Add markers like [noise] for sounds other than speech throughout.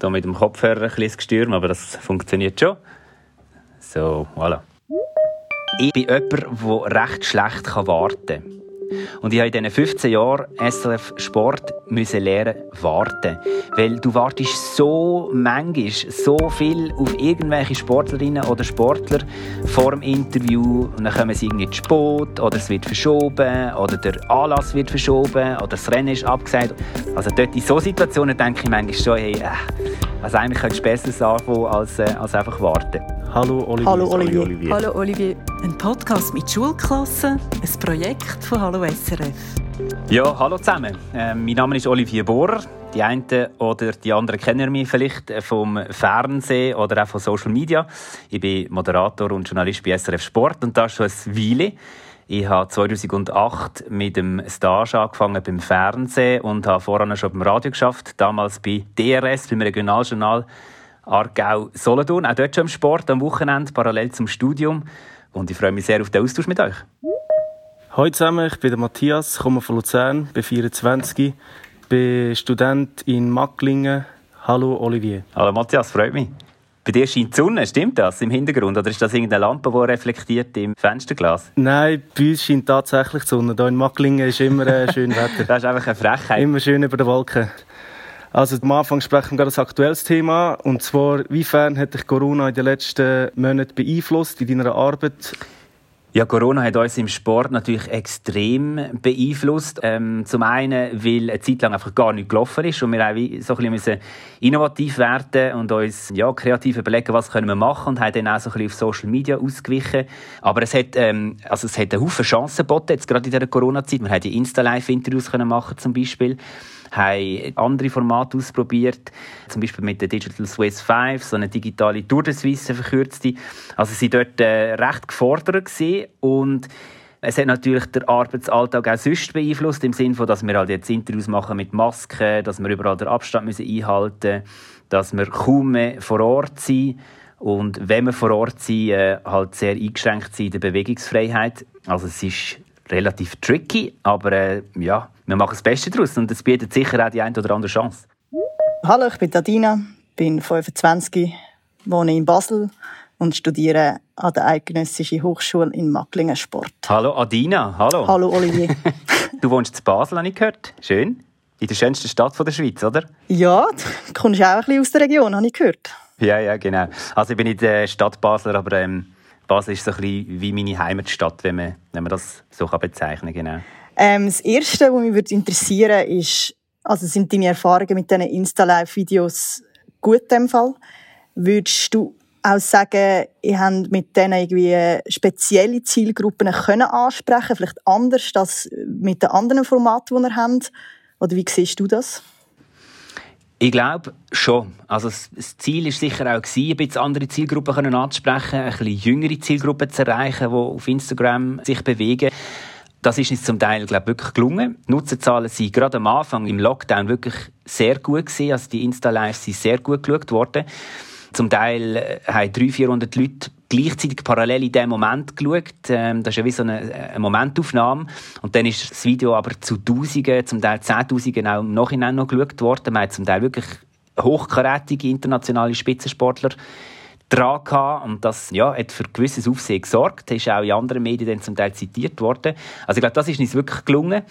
hier mit dem Kopfhörer ein bisschen gestürmt, aber das funktioniert schon. So, voilà. Ich bin jemand, der recht schlecht warten kann. Und ich habe in diesen 15 Jahren SRF Sport müssen lernen warten. Weil du wartest so manchmal, so viel auf irgendwelche Sportlerinnen oder Sportler vor dem Interview und dann kommen sie irgendwie zu spät oder es wird verschoben oder der Anlass wird verschoben oder das Rennen ist abgesagt. Also dort in solchen Situationen denke ich manchmal schon, hey, äh, also eigentlich könntest du besser sagen als, äh, als einfach warten. Hallo Olivier. Hallo Olivier. Olivier. Hallo Olivier. Ein Podcast mit Schulklassen, ein Projekt von Hallo SRF. Ja, hallo zusammen. Äh, mein Name ist Olivier Bohrer. Die einen oder die anderen kennen mich vielleicht vom Fernsehen oder auch von Social Media. Ich bin Moderator und Journalist bei SRF Sport und das schon ein Weile. Ich habe 2008 mit dem Stage angefangen beim Fernsehen und habe vorher schon beim Radio geschafft. Damals bei DRS, beim Regionaljournal Aargau Solothurn. Auch dort schon im Sport am Wochenende, parallel zum Studium. Und ich freue mich sehr auf den Austausch mit euch. Hallo zusammen, ich bin der Matthias, komme von Luzern, bin 24, bin Student in Macklingen. Hallo Olivier. Hallo Matthias, freut mich. Bei dir scheint die Sonne, stimmt das im Hintergrund? Oder ist das irgendeine Lampe, die reflektiert im Fensterglas? Nein, bei uns scheint tatsächlich die Sonne. Hier in Macklingen ist immer äh, schön Wetter. [laughs] das ist einfach eine Frechheit. Immer schön über den Wolken. Also am Anfang sprechen wir gerade das aktuelles Thema. Und zwar, wiefern hat dich Corona in den letzten Monaten beeinflusst in deiner Arbeit? Ja, Corona hat uns im Sport natürlich extrem beeinflusst. Ähm, zum einen, weil eine Zeit lang einfach gar nicht gelaufen ist und wir auch so ein bisschen innovativ werden und uns ja, kreativ überlegen, was können wir machen und haben dann auch so ein bisschen auf Social Media ausgewichen. Aber es hat, ähm, also es hat einen Haufen Chancen geboten, jetzt gerade in dieser Corona-Zeit. Wir haben die Insta-Live-Interviews machen zum Beispiel haben andere Formate ausprobiert, zum Beispiel mit der Digital Swiss 5, so eine digitale Tour de Suisse, verkürzte. Also sie waren dort äh, recht gefordert gewesen und es hat natürlich den Arbeitsalltag auch sonst beeinflusst, im Sinne von, dass wir halt jetzt Interviews machen mit Masken, dass wir überall den Abstand müssen einhalten müssen, dass wir kaum mehr vor Ort sind und wenn wir vor Ort sind, äh, halt sehr eingeschränkt sind in der Bewegungsfreiheit. Also es ist relativ tricky, aber äh, ja, wir machen das Beste daraus und es bietet sicher auch die eine oder andere Chance. Hallo, ich bin Adina, bin 25, wohne in Basel und studiere an der Eidgenössischen Hochschule in Macklingen Sport. Hallo Adina, hallo. Hallo Olivier. [laughs] du wohnst in Basel, habe ich gehört. Schön. In der schönsten Stadt der Schweiz, oder? Ja, du kommst auch ein bisschen aus der Region, habe ich gehört. Ja, ja, genau. Also ich bin in der Stadt Basler, aber ähm, Basel ist so ein bisschen wie meine Heimatstadt, wenn man, wenn man das so bezeichnen kann. Genau. Ähm, das Erste, was mich interessieren würde, ist, also sind deine Erfahrungen mit diesen Insta-Live-Videos gut in dem Fall? Würdest du auch sagen, ihr habt mit denen irgendwie spezielle Zielgruppen können ansprechen vielleicht anders als mit den anderen Formaten, die ihr habt? Oder wie siehst du das? Ich glaube schon. Also das Ziel ist sicher auch gewesen, ein bisschen andere Zielgruppen anzusprechen, ein bisschen jüngere Zielgruppen zu erreichen, die auf Instagram sich bewegen. Das ist uns zum Teil glaube wirklich gelungen. Die Nutzerzahlen sind gerade am Anfang im Lockdown wirklich sehr gut gewesen. Also die Insta-Lives sind sehr gut geschaut worden. Zum Teil äh, haben 300, 400 Leute gleichzeitig parallel in diesem Moment geschaut. Ähm, das ist ja wie so eine, eine, Momentaufnahme. Und dann ist das Video aber zu Tausenden, zum Teil Zehntausenden auch im Nachhinein noch geschaut worden. Man hat zum Teil wirklich hochkarätige internationale Spitzensportler dran gehabt. Und das ja, hat für gewisses Aufsehen gesorgt. Das ist auch in anderen Medien dann zum Teil zitiert worden. Also ich glaube, das ist uns wirklich gelungen.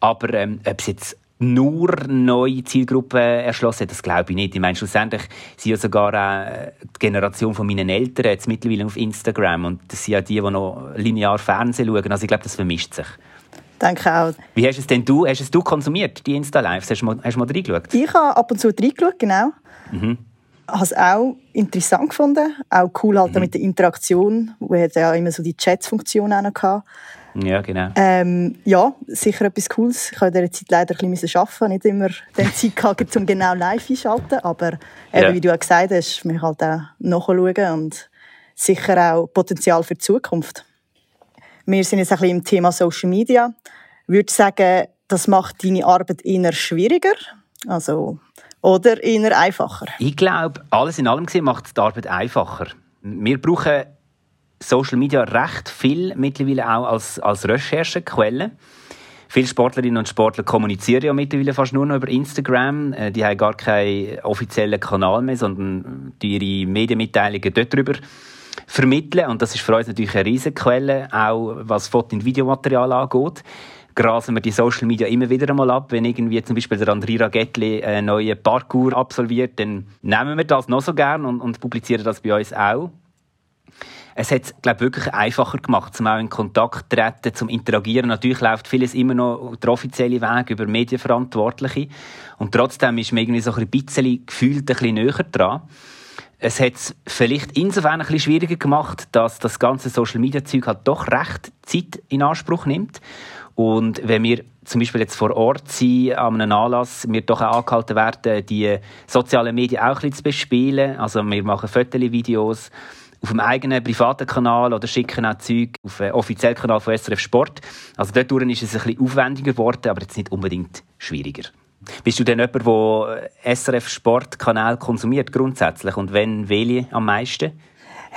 Aber ähm, ob es jetzt nur neue Zielgruppen erschlossen hat, das glaube ich nicht. Ich meine, schlussendlich sind ja sogar auch die Generation von meinen Eltern jetzt mittlerweile auf Instagram und das sind ja die, die noch linear Fernsehen schauen. Also ich glaube, das vermischt sich. Danke auch. Wie hast es denn du, hast es du konsumiert, die Insta-Lives? Hast, hast du mal reingeschaut? Ich habe ab und zu reingeschaut, genau. Mhm habe es auch interessant gefunden. Auch cool halt mhm. mit der Interaktion. Wir hatten ja immer so die Chats-Funktion auch noch. Gehabt. Ja, genau. Ähm, ja, sicher etwas Cooles. Ich habe in dieser Zeit leider ein bisschen arbeiten nicht immer den Zeit gehabt, um genau live einschalten. Aber eben, ja. wie du auch gesagt hast, mich halt auch nachschauen und sicher auch Potenzial für die Zukunft. Wir sind jetzt ein bisschen im Thema Social Media. Ich würde sagen, das macht deine Arbeit eher schwieriger. Also oder eher einfacher? Ich glaube, alles in allem macht die Arbeit einfacher. Wir brauchen Social Media recht viel mittlerweile auch als, als Recherchequelle. Viele Sportlerinnen und Sportler kommunizieren ja mittlerweile fast nur noch über Instagram. Äh, die haben gar keinen offiziellen Kanal mehr, sondern ihre Medienmitteilungen dort drüber vermitteln. Und das ist für uns natürlich eine Riesenquelle, auch was Foto- und Videomaterial angeht grasen wir die Social Media immer wieder einmal ab. Wenn irgendwie zum Beispiel der Andrea Ragettli einen neuen Parkour absolviert, dann nehmen wir das noch so gern und, und publizieren das bei uns auch. Es hat es, glaube wirklich einfacher gemacht, zum auch in Kontakt zu treten, zum interagieren. Natürlich läuft vieles immer noch der offizielle Weg über Medienverantwortliche. Und trotzdem ist man irgendwie so ein bisschen gefühlt ein bisschen näher dran. Es hat es vielleicht insofern ein schwieriger gemacht, dass das ganze Social Media Zeug halt doch recht Zeit in Anspruch nimmt. Und wenn wir zum Beispiel jetzt vor Ort sind, an einem Anlass, wir doch auch angehalten werden, die sozialen Medien auch ein bisschen zu bespielen. Also wir machen Fotos, Videos, auf dem eigenen privaten Kanal oder schicken auch Zeug auf den offiziellen Kanal von SRF Sport. Also dort ist es ein bisschen aufwendiger geworden, aber jetzt nicht unbedingt schwieriger. Bist du denn jemand, der SRF Sport Kanal konsumiert grundsätzlich und wenn welche am meisten?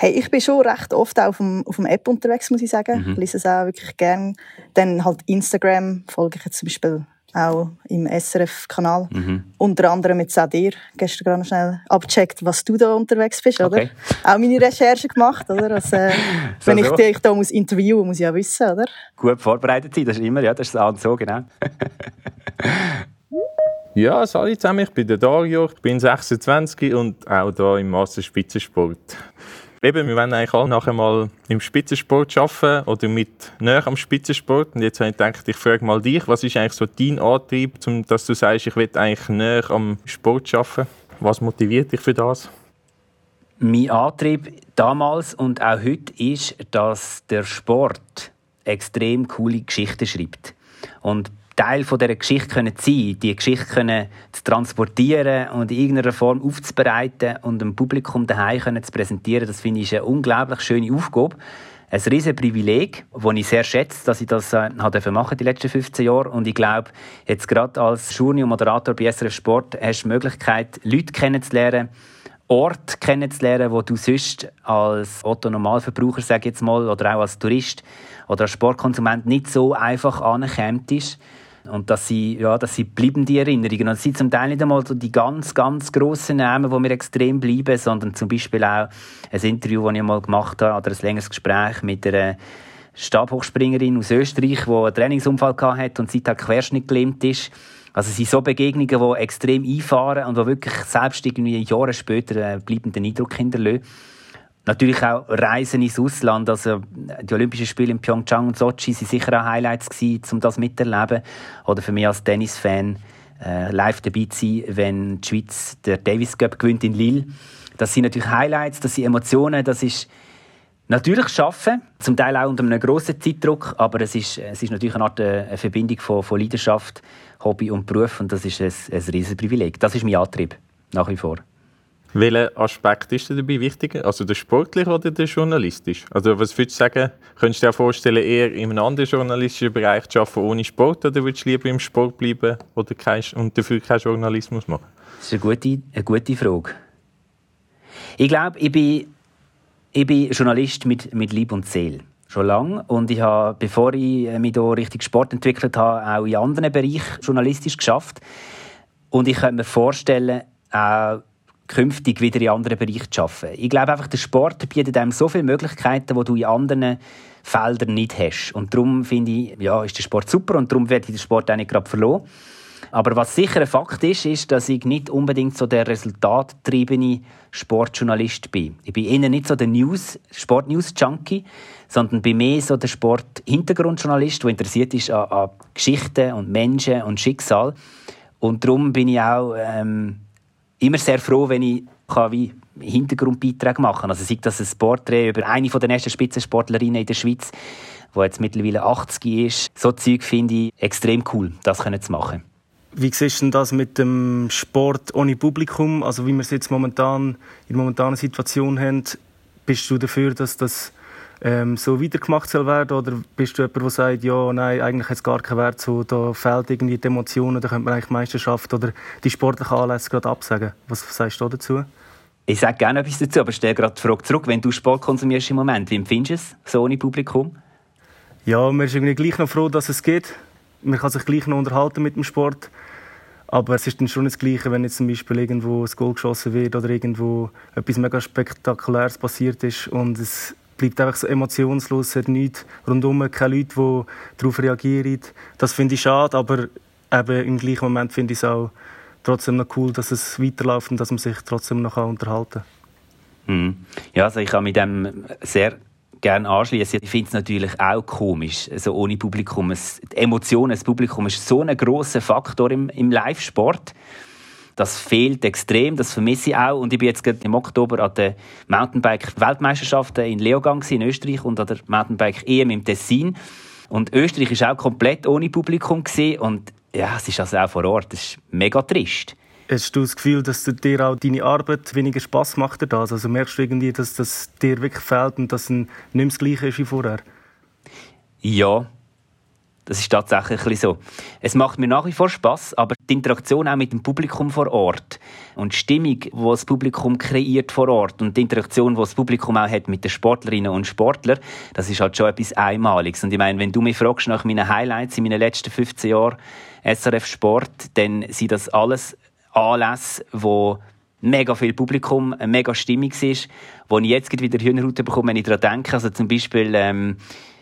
Hey, ich bin schon recht oft auf dem, auf dem App unterwegs, muss ich sagen. Mhm. Ich lese es auch wirklich gern. Dann halt Instagram folge ich jetzt zum Beispiel auch im SRF-Kanal. Mhm. Unter anderem jetzt auch dir gestern gerade noch schnell abgecheckt, was du da unterwegs bist, oder? Okay. Auch meine Recherche gemacht, oder? Also, äh, [laughs] wenn ich dich da muss interviewen muss, ich ja wissen, oder? Gut vorbereitet sein, das ist immer, ja, das ist das so, genau. [laughs] ja, hallo zusammen, ich bin der Dario, ich bin 26 und auch hier im Master Spitzensport. Eben, wir wollen eigentlich auch nachher mal im Spitzensport arbeiten oder mit näher am Spitzensport. Und jetzt habe ich gedacht, ich frage mal dich, was ist eigentlich so dein Antrieb, dass du sagst, ich will eigentlich näher am Sport arbeiten? Was motiviert dich für das? Mein Antrieb damals und auch heute ist, dass der Sport extrem coole Geschichten schreibt. Und Teil von dieser Geschichte können sein, die Geschichte können zu transportieren und in irgendeiner Form aufzubereiten und dem Publikum daheim können zu präsentieren, das finde ich eine unglaublich schöne Aufgabe. Ein riesen Privileg, das ich sehr schätze, dass ich das äh, machen die letzten 15 Jahre. Und ich glaube, jetzt gerade als Journey und Moderator bei SRF Sport hast du die Möglichkeit, Leute kennenzulernen, Ort kennenzulernen, wo du sonst als Otto-Normalverbraucher, sage jetzt mal, oder auch als Tourist oder als Sportkonsument nicht so einfach anerkannt und dass sie, ja, dass sie bleiben, die Erinnerungen. Und es sind zum Teil nicht einmal so die ganz, ganz grossen Namen, die mir extrem bleiben, sondern zum Beispiel auch ein Interview, das ich mal gemacht habe, oder ein längeres Gespräch mit einer Stabhochspringerin aus Österreich, die einen Trainingsunfall hatte und seither Querschnitt gelähmt ist. Also es sind so Begegnungen, die extrem einfahren und die wirklich selbst irgendwie Jahre später einen bleibenden Eindruck hinterlassen. Natürlich auch Reisen ins Ausland. Also die Olympischen Spiele in Pyeongchang und Sochi waren sicher auch Highlights gewesen, um das mitzuerleben. Oder für mich als Tennisfan äh, live dabei zu sein, wenn die Schweiz der Davis Cup gewinnt in Lille. Das sind natürlich Highlights, das sind Emotionen, das ist natürlich Schaffen, zum Teil auch unter einem grossen Zeitdruck, aber es ist, es ist natürlich eine Art äh, eine Verbindung von, von Leidenschaft, Hobby und Beruf und das ist ein, ein riesiges Privileg. Das ist mein Antrieb, nach wie vor. Welcher Aspekt ist dabei wichtiger? Also der sportliche oder der journalistische? Also was würdest du sagen, könntest du dir vorstellen, eher in einem anderen journalistischen Bereich zu arbeiten ohne Sport oder würdest du lieber im Sport bleiben oder kein, und dafür keinen Journalismus machen? Das ist eine gute, eine gute Frage. Ich glaube, ich bin, ich bin Journalist mit, mit Lieb und Seele. Schon lange. Und ich habe, bevor ich mich hier richtig Sport entwickelt habe, auch in anderen Bereichen journalistisch geschafft. Und ich könnte mir vorstellen, auch künftig wieder in anderen Bereichen zu arbeiten. Ich glaube einfach, der Sport bietet einem so viele Möglichkeiten, die du in anderen Feldern nicht hast. Und darum finde ich, ja, ist der Sport super und darum werde ich den Sport auch nicht gerade verloren. Aber was sicher ein Fakt ist, ist, dass ich nicht unbedingt so der resultatgetriebene Sportjournalist bin. Ich bin eher nicht so der News, Sport-News-Junkie, sondern bin mehr so der Sport-Hintergrundjournalist, der interessiert ist an, an Geschichten und Menschen und Schicksal. Und darum bin ich auch ähm, immer sehr froh, wenn ich kann wie Hintergrundbeiträge machen kann. Also sei das ein Porträt über eine der ersten Spitzensportlerinnen in der Schweiz, die jetzt mittlerweile 80 ist. So Zeug finde ich extrem cool, das können zu machen. Wie siehst du das mit dem Sport ohne Publikum? Also wie wir es jetzt momentan in der momentanen Situation haben, bist du dafür, dass das ähm, so weitergemacht soll werden? Oder bist du jemand, der sagt, ja, nein, eigentlich hat es gar keinen Wert, so, da fehlt irgendwie die Emotionen, da könnte man eigentlich Meisterschaft oder die sportlichen Anlässe gerade absagen. Was sagst du dazu? Ich sage gerne etwas dazu, aber stell gerade die Frage zurück. Wenn du Sport konsumierst im Moment, wie empfindest du es so ohne Publikum? Ja, man ist irgendwie gleich noch froh, dass es geht. man kann sich gleich noch unterhalten mit dem Sport. Aber es ist dann schon das Gleiche, wenn jetzt zum Beispiel irgendwo ein Goal geschossen wird oder irgendwo etwas mega Spektakuläres passiert ist und es bleibt einfach so emotionslos, hat nichts rundum, keine Leute, die darauf reagieren. Das finde ich schade, aber eben im gleichen Moment finde ich es auch trotzdem noch cool, dass es weiterläuft und dass man sich trotzdem noch unterhalten kann. Mhm. Ja, also ich kann mit dem sehr gerne anschließen. Ich finde es natürlich auch komisch, also ohne Publikum. Es, die Emotionen, das Publikum ist so ein großer Faktor im, im Live-Sport. Das fehlt extrem, das vermisse ich auch. Und ich bin jetzt gerade im Oktober an der Mountainbike-Weltmeisterschaften in Leogang in Österreich und an der Mountainbike-EM im Tessin. Und Österreich ist auch komplett ohne Publikum gewesen. und ja, es ist also auch vor Ort. Das ist mega trist. Hast du das Gefühl, dass dir auch deine Arbeit weniger Spaß macht? Das? Also merkst du irgendwie, dass das dir wirklich fehlt und dass es nicht mehr das Gleiche ist wie vorher? Ja, das ist tatsächlich ein so. Es macht mir nach wie vor Spaß, aber die Interaktion auch mit dem Publikum vor Ort und die Stimmung, die das Publikum kreiert vor Ort und die Interaktion, die das Publikum auch hat mit den Sportlerinnen und Sportlern, das ist halt schon etwas Einmaliges. Und ich meine, wenn du mich fragst nach meinen Highlights in meinen letzten 15 Jahren SRF Sport, dann sind das alles Anlässe, wo mega viel Publikum, mega Stimmung ist, wo ich jetzt wieder Hühnerhaut bekomme, wenn ich daran denke. Also zum Beispiel ähm,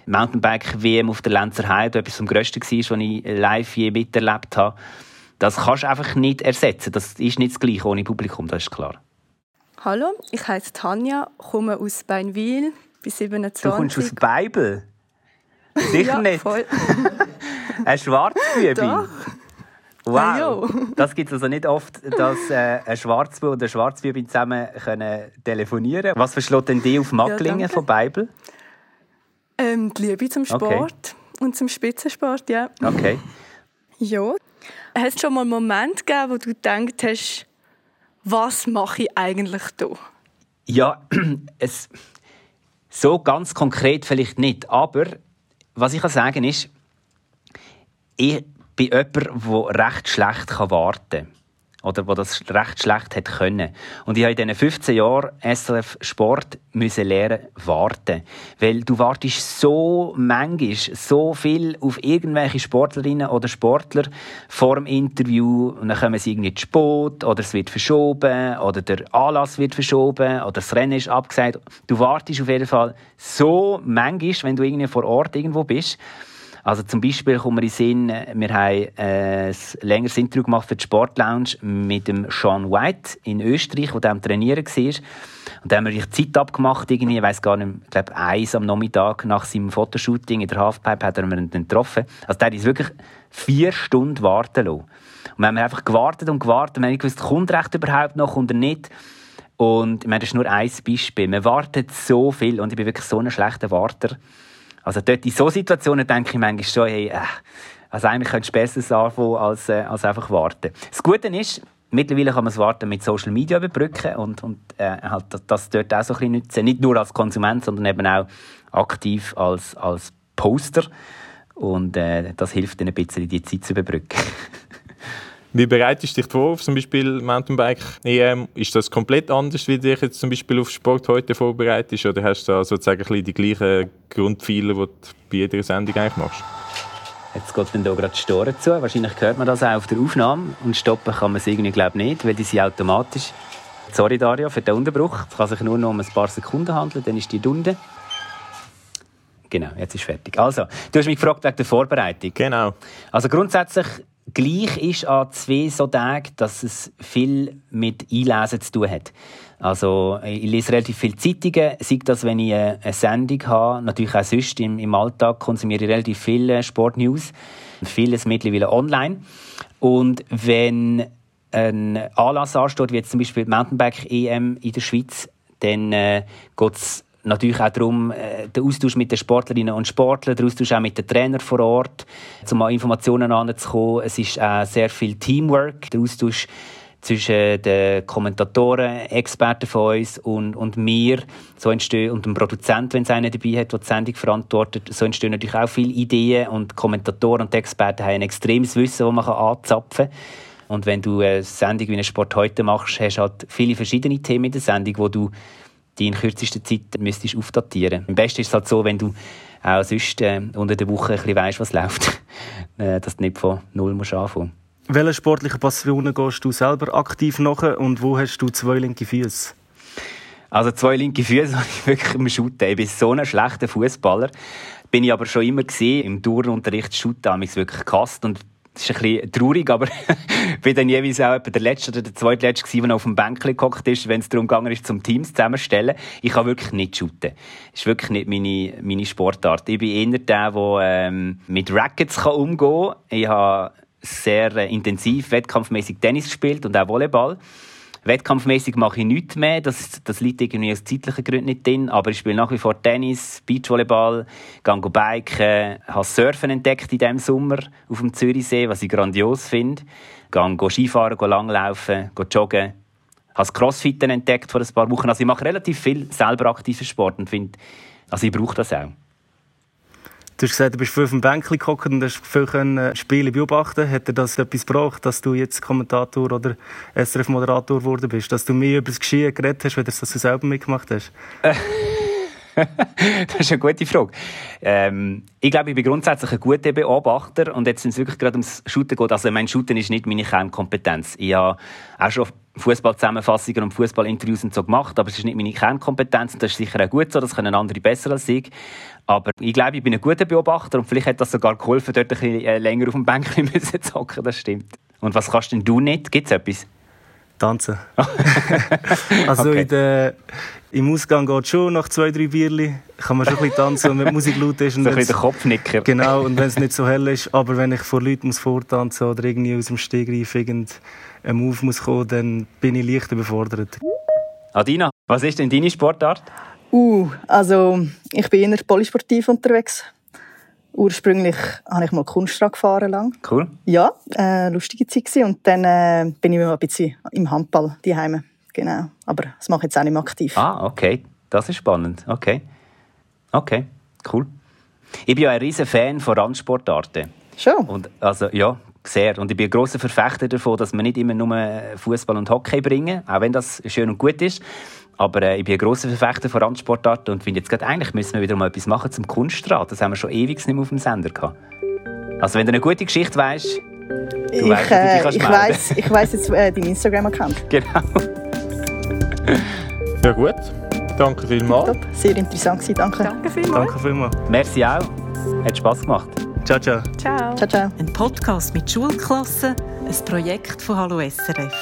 Mountainbike-WM auf der Lenzer Heide, etwas vom Größten war, was ich live je miterlebt habe. Das kannst du einfach nicht ersetzen. Das ist nicht das Gleiche ohne Publikum, das ist klar. Hallo, ich heiße Tanja, komme aus Beinwil, bin 27. Du kommst aus Beibel? Sicher ja, nicht. Voll. [laughs] Ein Schwarzbübi? Doch. Wow, das gibt es also nicht oft, dass äh, ein Schwarzbub und ein Schwarzbübi zusammen können telefonieren Was verschlägt denn die auf Macklingen ja, von Beibel? Ähm, die Liebe zum Sport okay. und zum Spitzensport, ja. Okay. Ja. Hat es schon mal einen Moment gegeben, wo du gedacht hast, was mache ich eigentlich hier? Ja, [clears throat] es, so ganz konkret vielleicht nicht. Aber was ich kann sagen ist, ich bin jemand, der recht schlecht warten kann. Oder der das recht schlecht hat können. Und ich habe in diesen 15 Jahren SRF Sport müssen lernen warten. Weil du wartest so manchmal, so viel auf irgendwelche Sportlerinnen oder Sportler vor dem Interview und dann kommen sie irgendwie zu spät oder es wird verschoben oder der Anlass wird verschoben oder das Rennen ist abgesagt. Du wartest auf jeden Fall so manchmal, wenn du irgendwie vor Ort irgendwo bist. Also zum Beispiel kommen wir in Sinn, wir haben äh, ein längeres Interview gemacht für die Sportlounge mit dem Sean White in Österreich, der am Trainieren war. Und da haben wir Zeit abgemacht, irgendwie, ich weiß gar nicht, ich glaube eins am Nachmittag nach seinem Fotoshooting in der Halfpipe hat er ihn dann getroffen. Also der uns wirklich vier Stunden warten lassen. Und wir haben einfach gewartet und gewartet, wir haben nicht gewusst, kommt recht überhaupt noch oder nicht. Und ich meine, das ist nur ein Beispiel. Man wartet so viel und ich bin wirklich so ein schlechter Warter. Also dort in solchen Situationen denke ich manchmal schon, hey, äh, also eigentlich könntest du besser anfangen, als, äh, als einfach warten. Das Gute ist, mittlerweile kann man das Warten mit Social Media überbrücken und, und äh, halt das dort auch so ein bisschen nutzen. Nicht nur als Konsument, sondern eben auch aktiv als, als Poster. Und äh, das hilft dann ein bisschen, die Zeit zu überbrücken. [laughs] Wie bereitest du dich vor auf zum Beispiel Mountainbike EM? Ist das komplett anders, wie du dich jetzt zum Beispiel auf Sport heute vorbereitest? Oder hast du da sozusagen die gleichen Grundpfeiler, die du bei jeder Sendung eigentlich machst? Jetzt geht dann hier gerade die Storen zu. Wahrscheinlich hört man das auch auf der Aufnahme. Und stoppen kann man es irgendwie glaube nicht, weil die sind automatisch. Sorry Dario für den Unterbruch. Es kann sich nur noch um ein paar Sekunden handeln, dann ist die Dunde. Genau, jetzt ist fertig. Also, du hast mich gefragt wegen der Vorbereitung. Genau. Also grundsätzlich gleich ist an zwei so Tagen, dass es viel mit Einlesen zu tun hat. Also ich lese relativ viele Zeitungen, sei das, wenn ich eine Sendung habe, natürlich auch sonst im, im Alltag konsumiere ich relativ viele Sportnews, vieles mittlerweile online. Und wenn ein Anlass ansteht, wie jetzt zum Beispiel die Mountainbike-EM in der Schweiz, dann äh, geht es natürlich auch darum, äh, der Austausch mit den Sportlerinnen und Sportlern, der Austausch auch mit den Trainern vor Ort, um an Informationen anzukommen. Es ist auch sehr viel Teamwork, der Austausch zwischen den Kommentatoren, Experten von uns und, und mir so entstehen, und dem Produzenten, wenn es einen dabei hat, der die Sendung verantwortet, so entstehen natürlich auch viele Ideen und Kommentatoren und Experten haben ein extremes Wissen, das man anzapfen kann. Und wenn du eine Sendung wie eine Sport heute machst, hast du halt viele verschiedene Themen in der Sendung, wo du die in kürzester Zeit müsstest aufdatieren. Am besten ist es halt so, wenn du auch sonst äh, unter der Woche ein bisschen weißt, was läuft. [laughs] äh, dass du nicht von null musst anfangen Welche sportlichen Passionen gehst du selber aktiv nach und wo hast du zwei linke Füße? Also zwei linke Füße [laughs] habe ich wirklich im Shooten. Ich bin so ein schlechter Fußballer. Bin ich aber schon immer gesehen. Im Turnunterricht Shooten habe ich es wirklich gehasst und das ist ein bisschen traurig, aber [laughs] ich bin dann jeweils auch der Letzte oder der Zweitletzte der auf dem Bänkchen gehockt ist, wenn es darum ist, zum Teams zusammenstellen. Ich kann wirklich nicht shooten. Das ist wirklich nicht meine, meine Sportart. Ich bin eher der, der ähm, mit Rackets kann umgehen kann. Ich habe sehr äh, intensiv wettkampfmäßig Tennis gespielt und auch Volleyball. Wettkampfmäßig mache ich nichts mehr. Das, das liegt irgendwie aus zeitlichen Gründen nicht drin. Aber ich spiele nach wie vor Tennis, Beachvolleyball, gehe biken, habe Surfen entdeckt in diesem Sommer auf dem Zürichsee, was ich grandios finde. Gehe Skifahren, gehe langlaufen, gehe joggen. Habe das entdeckt vor ein paar Wochen. Also ich mache relativ viel selber aktiven Sport und finde, also ich brauche das auch. Du hast gesagt, du bist viel auf dem Bänkchen gehockt und hast viel können Spiele beobachten. Hat dir das etwas gebracht, dass du jetzt Kommentator oder SRF-Moderator geworden bist? Dass du mehr über das Geschehen geredet hast, als dass du selber mitgemacht hast? [laughs] das ist eine gute Frage. Ähm, ich glaube, ich bin grundsätzlich ein guter Beobachter und jetzt sind es wirklich gerade ums Shooten geht. Also mein Shooten ist nicht meine Kernkompetenz. Ich habe auch schon Fußballzusammenfassungen und Fußballinterviews und so gemacht, aber es ist nicht meine Kernkompetenz und das ist sicher auch gut so, das können andere besser als ich. Aber ich glaube, ich bin ein guter Beobachter und vielleicht hat das sogar geholfen, dort ein bisschen äh, länger auf dem Bänkchen [laughs] zu hocken, das stimmt. Und was kannst denn du nicht? Gibt es etwas? Tanzen. [laughs] also okay. in der, im Ausgang geht schon nach zwei, drei Bierli. Kann man schon ein bisschen tanzen, wenn die Musik laut ist. Und so ein bisschen der Kopfnicker. Genau, und wenn es [laughs] nicht so hell ist. Aber wenn ich vor Leuten muss vortanzen oder irgendwie aus dem Stegreif irgendein Move muss kommen, dann bin ich leicht überfordert. Adina, was ist denn deine Sportart? Uh, also ich bin eher polysportiv unterwegs. Ursprünglich habe ich mal Kunstrad gefahren lang. Cool. Ja, äh, lustige Zeit und dann äh, bin ich mal ein bisschen im Handball daheim. Genau, aber das mache ich jetzt auch nicht mehr aktiv. Ah, okay, das ist spannend. Okay, okay, cool. Ich bin ja ein riesen Fan von Randsportarten. Schon. Und also ja, sehr. Und ich bin ein grosser Verfechter davon, dass man nicht immer nur Fußball und Hockey bringen, auch wenn das schön und gut ist. Aber äh, ich bin ein grosser Verfechter von Randsportarten und finde jetzt gerade, eigentlich müssen wir wieder mal etwas machen zum Kunststraat. Das haben wir schon ewig nicht mehr auf dem Sender gehabt. Also wenn du eine gute Geschichte weißt, du ich, weißt, äh, du ich weiss, ich weiss jetzt äh, deinen Instagram-Account. [laughs] Genau. ja gut, danke vielmals. Top. Sehr interessant gewesen, danke. Danke vielmals. Danke vielmals. Merci auch. Hat Spass gemacht. Ciao, ciao. Ciao. Ciao, ciao. Ein Podcast mit Schulklassen, ein Projekt von Hallo SRF.